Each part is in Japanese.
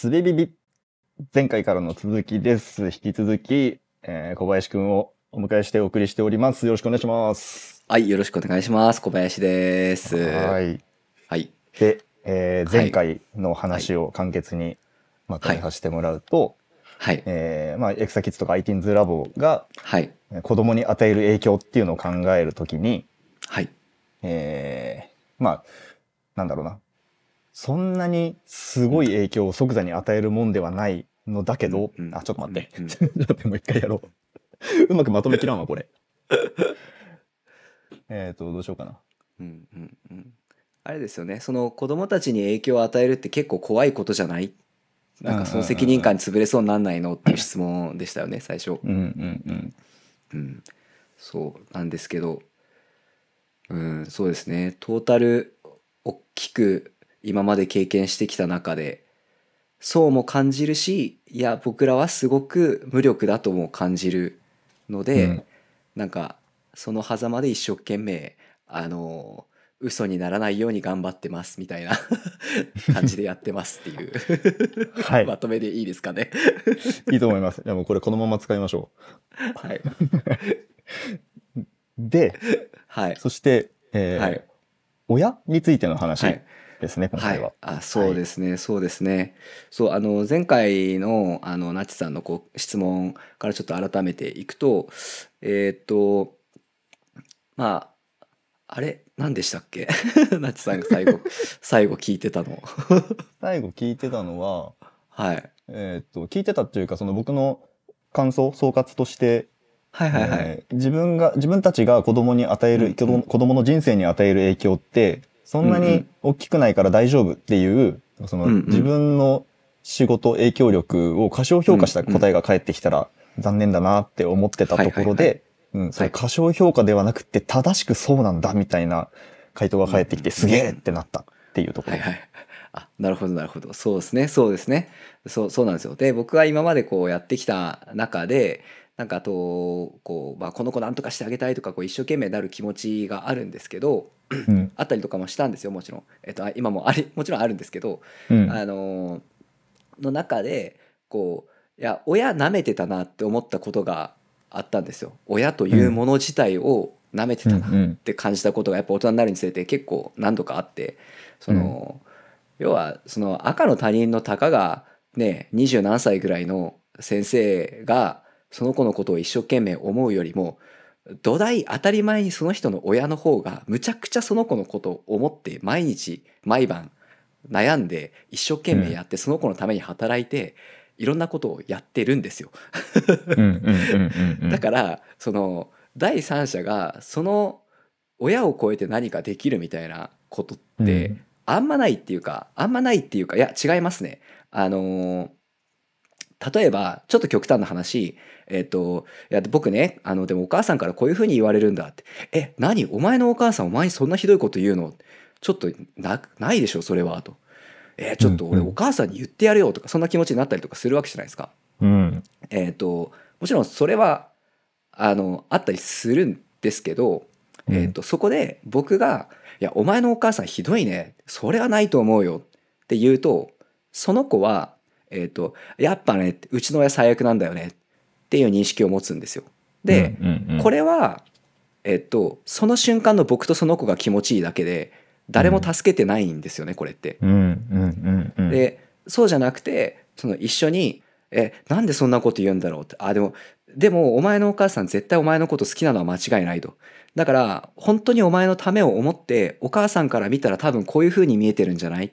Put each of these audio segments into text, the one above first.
すべビビ。前回からの続きです。引き続き、えー小林くんをお迎えしてお送りしております。よろしくお願いします。はい、よろしくお願いします。小林です。ははい。い。はい。で、えーはい前回の話を簡潔にまとめさせてもらうと、はい。えーまあ、エクサキッズとか ITINS ラボがはい。えー子供に与える影響っていうのを考えるときに、はい。えーまあ、なんだろうな。そんなにすごい影響を即座に与えるもんではないのだけど、うんうんあ、ちょっと待って。うんうん ちょっと待って、もう一回やろう。うまくまとめきらんわ、これ。えっと、どうしようかな。うんうんうん。あれですよね。その子供たちに影響を与えるって結構怖いことじゃない？なんかその責任感に潰れそうになんないのっていう質問でしたよね、最初。うんうんうん。うん。そうなんですけど、うん、そうですね。トータル大きく今まで経験してきた中で、そうも感じるし、いや、僕らはすごく無力だとも感じるので、うん。なんかその狭間で一生懸命あの嘘にならないように頑張ってますみたいな 感じでやってますっていう、はい。まとめでいいですかね。いいと思います。いや、もうこれこのまま使いましょはい、う。で、はい。そして、えーはい。親についての話。はいですね、今は。い。回は。、あそうですね、そうですね。そうあの前回のあのナチさんのこう質問からちょっと改めていくとえーっとまああれ？何でしたっけ？ナチさんが最後 最後聞いてたの。最後聞いてたのは、はい。えーっと、聞いてたっていうか、その僕の感想、総括として、はいはいはい、えー自分が、自分たちが子供に与える、うん。子供子供の人生に与える影響って、そんなに大きくないから大丈夫っていう、その、うんうん。自分の仕事、影響力を過小評価した答えが返ってきたら、残念だなって思ってたところで、うん、それ過小評価ではなくて、正しくそうなんだみたいな回答が返ってきて、うんすげえってなったっていうところ。はいはい。あなるほどなるほど。そうですねそうですね。そうそうなんですよ。で僕が今までこうやってきた中でなんかあとこう、まあ、この子なんとかしてあげたいとかこう一生懸命なる気持ちがあるんですけどうん。あったりとかもしたんですよもちろん、えっと、あ今もあり もちろんあるんですけど、うん。あのーの中でこういや親舐めてたなって思ったことがあったんですよ親というもの自体を舐めてたなうんうんって感じたことがやっぱ大人になるにつれて結構何度かあってその、要はその赤の他人のたかがね二十何歳ぐらいの先生がその子のことを一生懸命思うよりも土台当たり前にその人の親の方がむちゃくちゃその子のことを思って毎日毎晩悩んで一生懸命やってその子のために働いていろんなことをやってるんですよ。だからその第三者がその親を超えて何かできるみたいなことって、うんあんまないっていうかあんまないっていうかいや違いますね。あのー例えばちょっと極端な話えっ、といや僕ねあのでもお母さんからこういうふうに言われるんだって「え何？お前のお母さんお前にそんなひどいこと言うの?」ちょっとなないでしょそれはと。えーちょっと俺お母さんに言ってやれよとかそんな気持ちになったりとかするわけじゃないですか。うん。えー、ともちろんそれはあのあったりするんですけど、うんえー、とそこで僕が「いやお前のお母さんひどいねそれはないと思うよ」って言うとその子は、えー、とやっぱねうちの親最悪なんだよねっていう認識を持つんですよ。で、これは、えっと、その瞬間の僕とその子が気持ちいいだけで誰も助けてないんですよねこれって。でそうじゃなくてその一緒に「えなんでそんなこと言うんだろう?」って「あでもでもお前のお母さん絶対お前のこと好きなのは間違いない」と。だから本当にお前のためを思ってお母さんから見たら多分こういう風に見えてるんじゃない？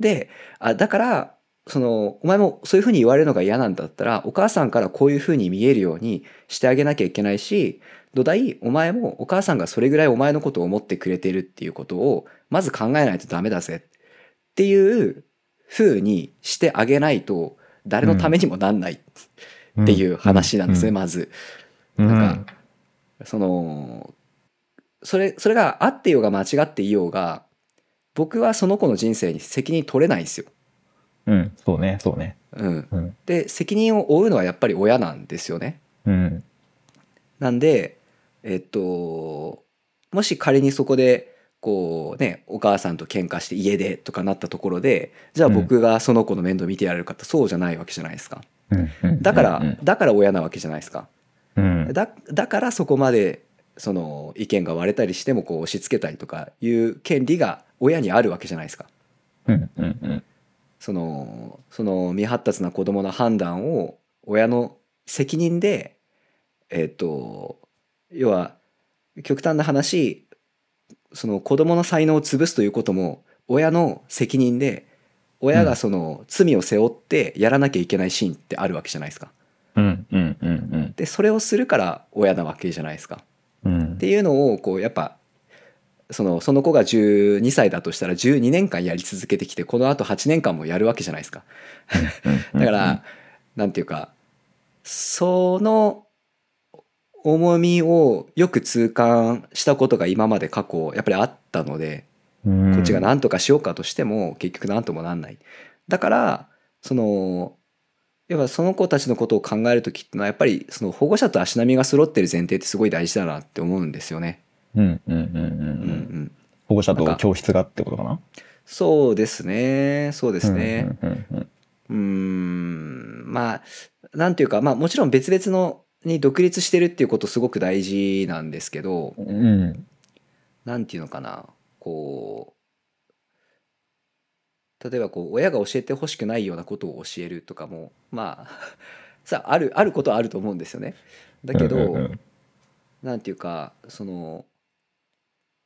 であだからそのお前もそういう風に言われるのが嫌なんだったらお母さんからこういう風に見えるようにしてあげなきゃいけないし土台お前もお母さんがそれぐらいお前のことを思ってくれてるっていうことをまず考えないとダメだぜ。っていう風にしてあげないと誰のためにもなんない。っていう話なんですね、まず。うん。なんかそのそれそれがあってようが間違っていようが僕はその子の人生に責任取れないんですよ。うん、そうね、そうね。うん、うん。で責任を負うのはやっぱり親なんですよね。うん。なんでえっともし仮にそこでこうねお母さんと喧嘩して家でとかなったところでじゃあ僕がその子の面倒見てやれるかってそうじゃないわけじゃないですか。うん。うんだから、うん。だから親なわけじゃないですか。うん。だだからそこまでその意見が割れたりしてもこう押し付けたりとかいう権利が親にあるわけじゃないですか。うん。うん。うんそのその未発達な子供の判断を親の責任でえっ、と要は極端な話その子供の才能を潰すということも親の責任で親がその罪を背負ってやらなきゃいけないシーンってあるわけじゃないですか。うんうんうんでそれをするから親なわけじゃないですか。うんっていうのをこうやっぱそのその子が12歳だとしたら12年間やり続けてきてこのあと8年間もやるわけじゃないですか。だから、なんていうかその重みをよく痛感したことが今まで過去やっぱりあったので、ここっちが何とかしようかとしても結局何ともなんない。だからその要はその子たちのことを考える時ってのはやっぱりその保護者と足並みが揃ってる前提ってすごい大事だなって思うんですよね。うんうんうんうんううんうん。ん、保護者と教室がってことかな？そうですね。そうですね。うんうんうんうーん。まあなんていうかまあもちろん別々のに独立してるっていうことすごく大事なんですけどうん。うんなんていうのかな。こう例えばこう親が教えてほしくないようなことを教えるとかもまあ さあるあることはあると思うんですよね。だけど、うんうん。なんていうかその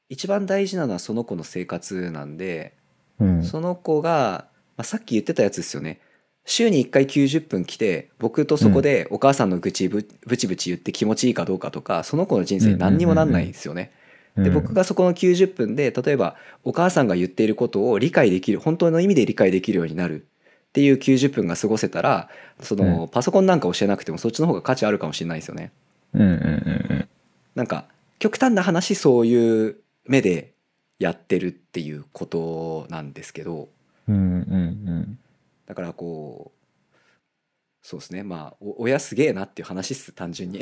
一番大事なのはその子の生活なんで、うん。その子が、まあ、さっき言ってたやつですよね。週に1回90分来て僕とそこでお母さんの愚痴ぶブチブチ言って気持ちいいかどうかとかその子の人生に何にもなんないんですよね。で僕がそこの90分で例えばお母さんが言っていることを理解できる本当の意味で理解できるようになるっていう90分が過ごせたらその、パソコンなんか教えなくてもそっちの方が価値あるかもしれないですよね。うんうんうん。なんか極端な話そういう目でやってるっていうことなんですけどうんうんうん。だからこうそうですね。まあお親すげえなっていう話っす単純に。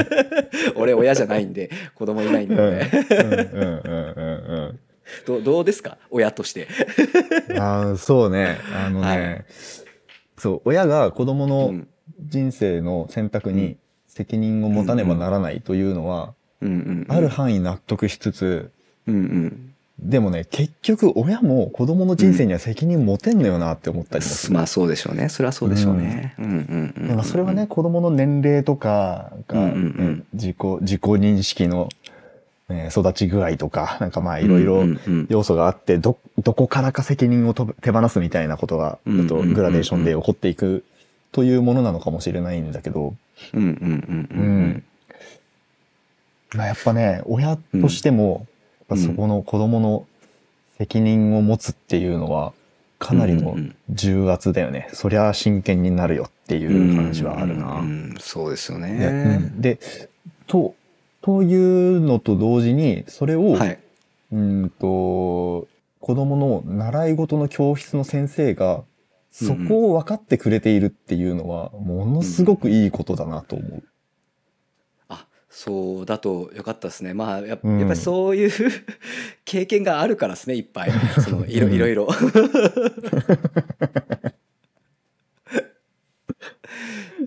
俺親じゃないんで子供いないんで、うん。ね、うんうんうんうん。どうどうですか？親として。ああそうね。あのね、はい。そう親が子供うのん。人生の選択に責任を持たねばならないというのは、うんうんうん。ある範囲納得しつつうんうん。でもね結局親も子供の人生には責任持てんのよなって思ったりもする、まあそうでしょうね。それはそうでしょうね。うん。うんそれはね子供の年齢とかが、うんうんうん。ね自己自己認識の、ね育ち具合とかなんかまあいろいろうんうんうん。要素があってどどこからか責任をと手放すみたいなことがとグラデーションで起こっていくというものなのかもしれないんだけど、うんうんうんうんまあやっぱね親としても、やっぱそこの子供の責任を持つっていうのはかなりのうんうん重圧だよね、そりゃ真剣になるよっていう話はあるな。うんうんそうですよで,、ね。でとというのと同時にそれを、はい。うんと子供の習い事の教室の先生がそこを分かってくれているっていうのはものすごくいいことだなと思う。あそうだとよかったですね。まあやっぱりそういう 経験があるからですねいっぱい。そのいろうんいろいろ。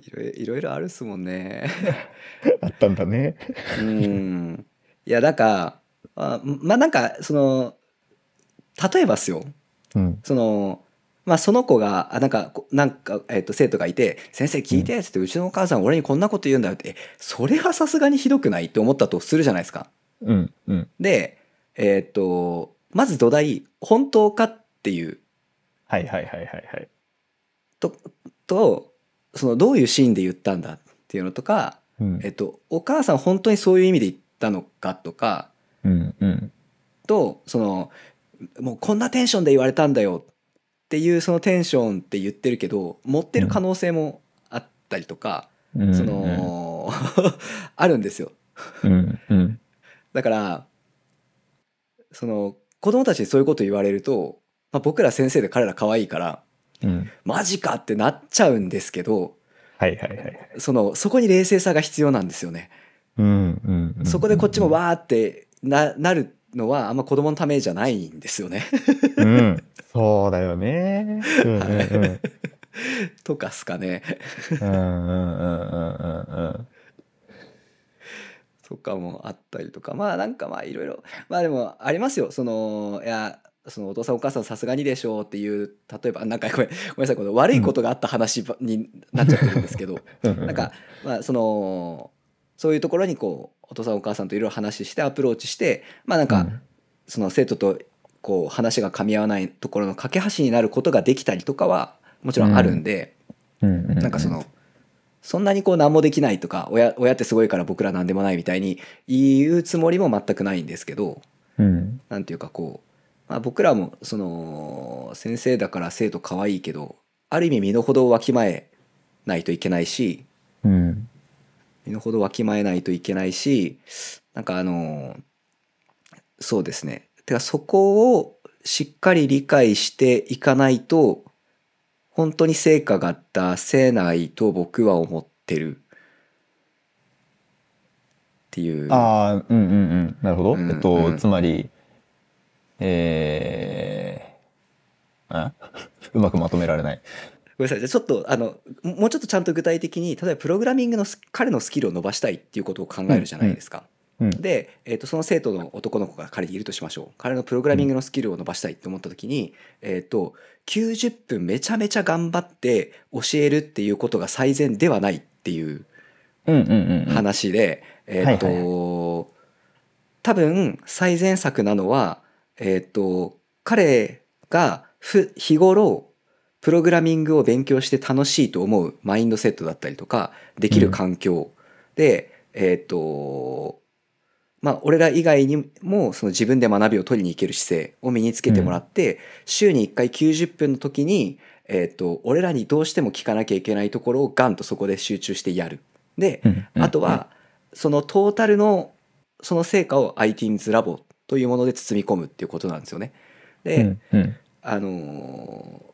いろいろいろあるっすもんね。あったんだね。うん。いやなんかあまあなんかその例えばっすよ。うん。そのまあその子があなんかこなんか、えっと生徒がいて「先生聞いて」っつって、うちのお母さん俺にこんなこと言うんだよ」ってえそれはさすがにひどくない？って思ったとするじゃないですか。うん。うん。でえっとまず土台本当かっていうはいはいはいはいはい。ととそのどういうシーンで言ったんだっていうのとか、うんえっと、お母さん本当にそういう意味で言ったのかとかうんうん。とそのもうこんなテンションで言われたんだよっていうそのテンションって言ってるけど持ってる可能性もあったりとか、うんその あるんですようんうん。だからその子供たちにそういうこと言われると、まあ、僕ら先生で彼ら可愛いからうん。マジかってなっちゃうんですけどはいはいはい。そのそこに冷静さが必要なんですよね。うんうんうん。そこでこっちもわーってななるのはあんま子供のためじゃないんですよね。うん。そうだよね。うんうんうん。とかっすかね。うんうんうんうんうんうん。とかもあったりとかまあなんかまあいろいろまあでもありますよそのいやそのお父さんお母さんさすがにでしょうっていう例えばなんかごめんごめんなさいこの悪いことがあった話ばになっちゃってるんですけどうんなんかまあそのそういうところにこうお父さんお母さんといろいろ話してアプローチしてまあなんかその生徒とこう話が噛み合わないところの架け橋になることができたりとかはもちろんあるんで、なんかそのそんなにこう何もできないとか親親ってすごいから僕ら何でもないみたいに言うつもりも全くないんですけどうん。なんていうかこう、まあ、僕らもその先生だから生徒可愛いけどある意味身の程をわきまえないといけないしうん身の程わきまえないといけないしなんかあのそうですね。てかそこをしっかり理解していかないと本当に成果が出せないと僕は思ってる。っていう。ああうんうんうん。なるほど、うんえっと、うんつまりえー、あ？うまくまとめられないごめんなさい。ちょっとあのももうちょっとちゃんと具体的に例えばプログラミングのス彼のスキルを伸ばしたいっていうことを考えるじゃないですか。うんで、えー、とその生徒の男の子が彼にいるとしましょう彼のプログラミングのスキルを伸ばしたいって思った時に、えー、と90分めちゃめちゃ頑張って教えるっていうことが最善ではないっていううんうんうんうん。話で、えっ、と、はい。多分最善策なのはえっ、と彼がふ日頃プログラミングを勉強して楽しいと思うマインドセットだったりとかできる環境、でえっ、とまあ俺ら以外にもその自分で学びを取りに行ける姿勢を身につけてもらって、週に1回90分の時に、えっと俺らにどうしても聞かなきゃいけないところをガンとそこで集中してやる。で、あとはそのトータルのその成果を iTeens ラボというもので包み込むっていうことなんですよね。で、あのー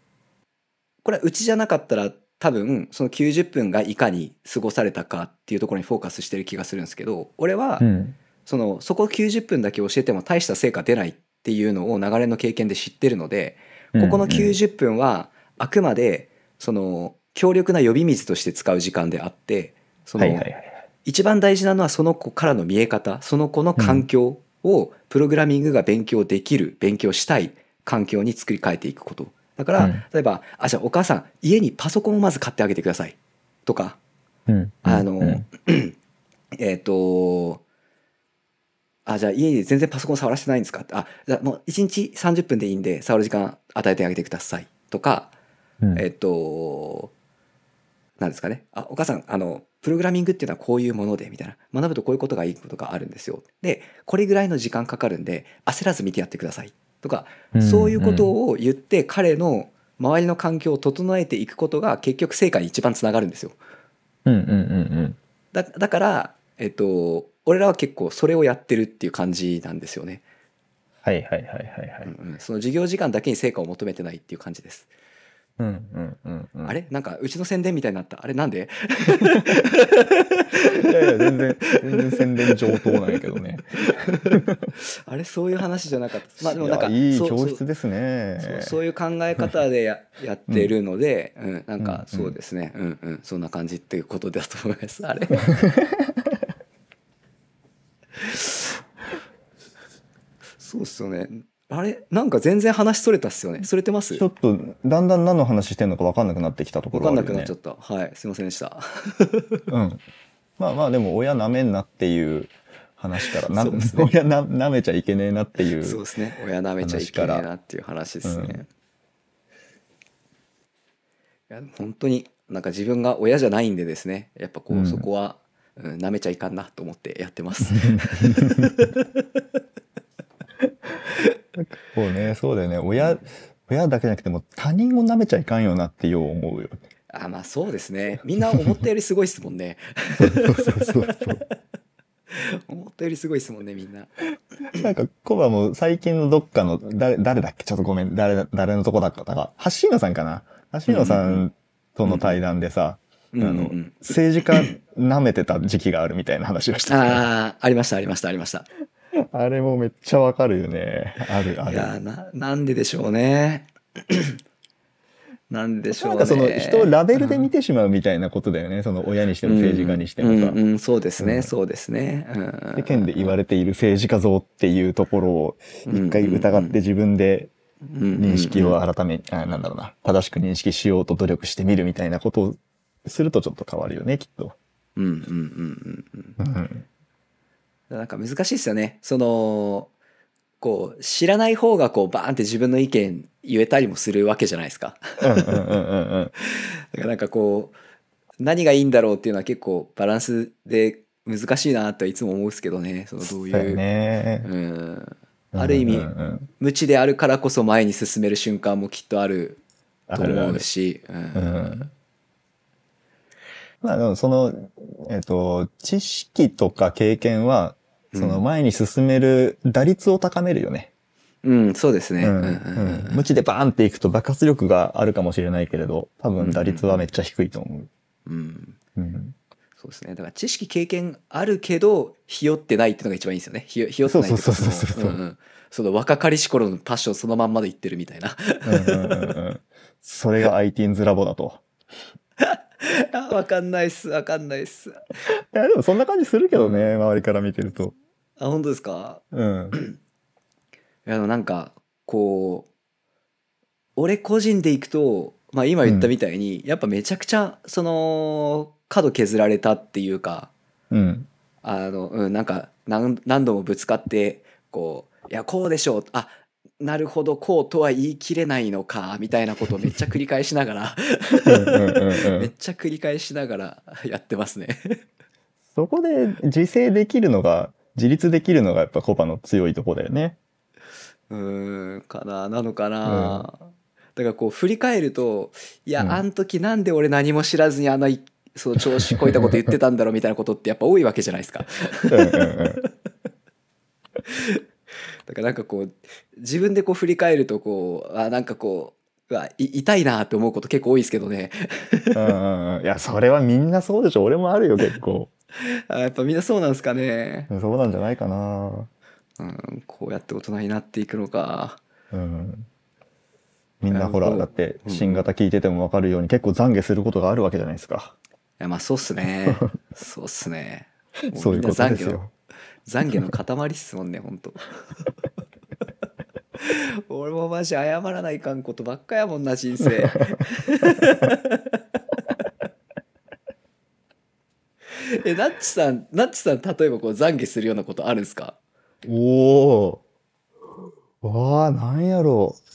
これはうちじゃなかったら多分その90分がいかに過ごされたかっていうところにフォーカスしてる気がするんですけど俺はうん。そのそこ90分だけ教えても大した成果出ないっていうのを流れの経験で知ってるのでここの90分はあくまでその強力な呼び水として使う時間であってその一番大事なのはその子からの見え方その子の環境をプログラミングが勉強できる勉強したい環境に作り変えていくことだから、うん。例えば「あじゃあお母さん家にパソコンをまず買ってあげてください」とか。うん。あの、うん。えっ、とあじゃあ家に全然パソコン触らせてないんですか？あじゃあもう1日30分でいいんで触る時間与えてあげてください。とかうん。えっと、なんですかね？あ、お母さん、あの、プログラミングっていうのはこういうもので、みたいな。学ぶとこういうことがいいことがあるんですよ。で、これぐらいの時間かかるんで、焦らず見てやってください。とか、そういうことを言って、彼の周りの環境を整えていくことが結局成果に一番つながるんですよ。うんうんうんうんだだから、えっと、俺らは結構それをやってるっていう感じなんですよね。はいはいはいはいはいうんうんその授業時間だけに成果を求めてないっていう感じです。うんうんうんうん。あれ？なんかうちの宣伝みたいになった？あれなんで？いやいや全然全然宣伝上等なんやけどね。あれそういう話じゃなかった。まあでもなんかいやいいそう教室ですね。そうそういう考え方でや やってるので、うんなんうんかそうですね、うんうん。そんな感じっていうことだと思います。あれ。そうっすよね。あれ？なんか全然話それたっすよね。それてます？ちょっとだんだん何の話してんのか分かんなくなってきたとこ分かんろあるよねなくなっちゃった。はい、すいませんでした。うんまあまあでも親なめんなっていう話からな、そうですね 親ななめちゃいけねえなっていうそうですね。親舐めちゃいけないなっていう話ですね。うんいや本当になんか自分が親じゃないんでですねやっぱこう、うんそこは、うん、舐めちゃいかんなと思ってやってます。そうねそうだよね。親親だけじゃなくても他人をなめちゃいかんよなってよう思うよあまあそうですね。みんな思ったよりすごいですもんね。そうそうそうそう。思ったよりすごいですもんねみんな。なんかコバも最近のどっかの誰誰だっけ？ちょっとごめん。誰誰のとこだったか。橋野さんかな？橋野さんとの対談でさ、うんうんうあのん政治家舐めてた時期があるみたいな話をした、ああありましたありましたありましたあれもめっちゃわかるよね。あるある。いやななんででしょうね なんででしょうねなんかその人をラベルで見てしまうみたいなことだよね。その親にしても政治家にしてもさ。うんうんうんそうですね、うんそうですね、うん、世間で言われている政治家像っていうところを一回疑って自分で認識を改め、あなんだろうな、正しく認識しようと努力してみるみたいなことをするとちょっと変わるよね、きっと。うんうんうんうんうんうん。なんか難しいですよねそのこう知らない方がこうバーンって自分の意見言えたりもするわけじゃないですかうんうんうんうんうん。だからなんかこう何がいいんだろうっていうのは結構バランスで難しいなとはいつも思うんですけどねそのどういだよう、ね。うん、ある意味うんうんうん無知であるからこそ前に進める瞬間もきっとあると思うあるある。しううんん。まあその、えっ、と、知識とか経験は、その前に進める打率を高めるよね。うん、そうですね。ううんんうんうん無知でバーンっていくと爆発力があるかもしれないけれど、多分打率はめっちゃ低いと思う。うんうん。そうですね。だから知識経験あるけど、ひよってないっていうのが一番いいですよね。ひよひよってないってそうそうそうそうそのんんその若かりし頃のパッションそのまんまで言ってるみたいな。うんうんうんうんそれが ITINS ラボだと。あ わかんないっす。わかんないっす。いや、でもそんな感じするけどね、周りから見てると。あ、本当ですか？うん。いや、でもなんか、こう、俺個人でいくと、まあ今言ったみたいに、やっぱめちゃくちゃ、その、角削られたっていうか、うん。あの、うん、なんか何何度もぶつかってこう「いやこうでしょう」あなるほどこうとは言い切れないのかみたいなことをめっちゃ繰り返しながらうんうんうんうんめっちゃ繰り返しながら やってますね。そこで自制できるのが、自立できるのがやっぱコバの強いとこだよね。うーんかななのかな、だからこう振り返るといや、うんあん時なんで俺何も知らずにあのいその調子こいたこと言ってたんだろうみたいなことってやっぱ多いわけじゃないですか。だからなんかこう自分でこう振り返るとこうあなんかこううわい痛いなって思うこと結構多いですけどねうんいや、それはみんなそうでしょ。俺もあるよ、結構。あやっぱみんなそうなんですかね、そうなんじゃないかな。うん、こうやって大人になっていくのかうん。みんなほら、だって、うん新型聞いててもわかるように、結構懺悔することがあるわけじゃないですか。いやまあそうっすね そうっすねもそういうことですよ。懺悔の塊っすもんねほんと 俺もマジ謝らないかんことばっかやもんな人生 えナッチさんナッチさん例えばこう懺悔するようなことあるんですか？おお。わあ、なんやろう。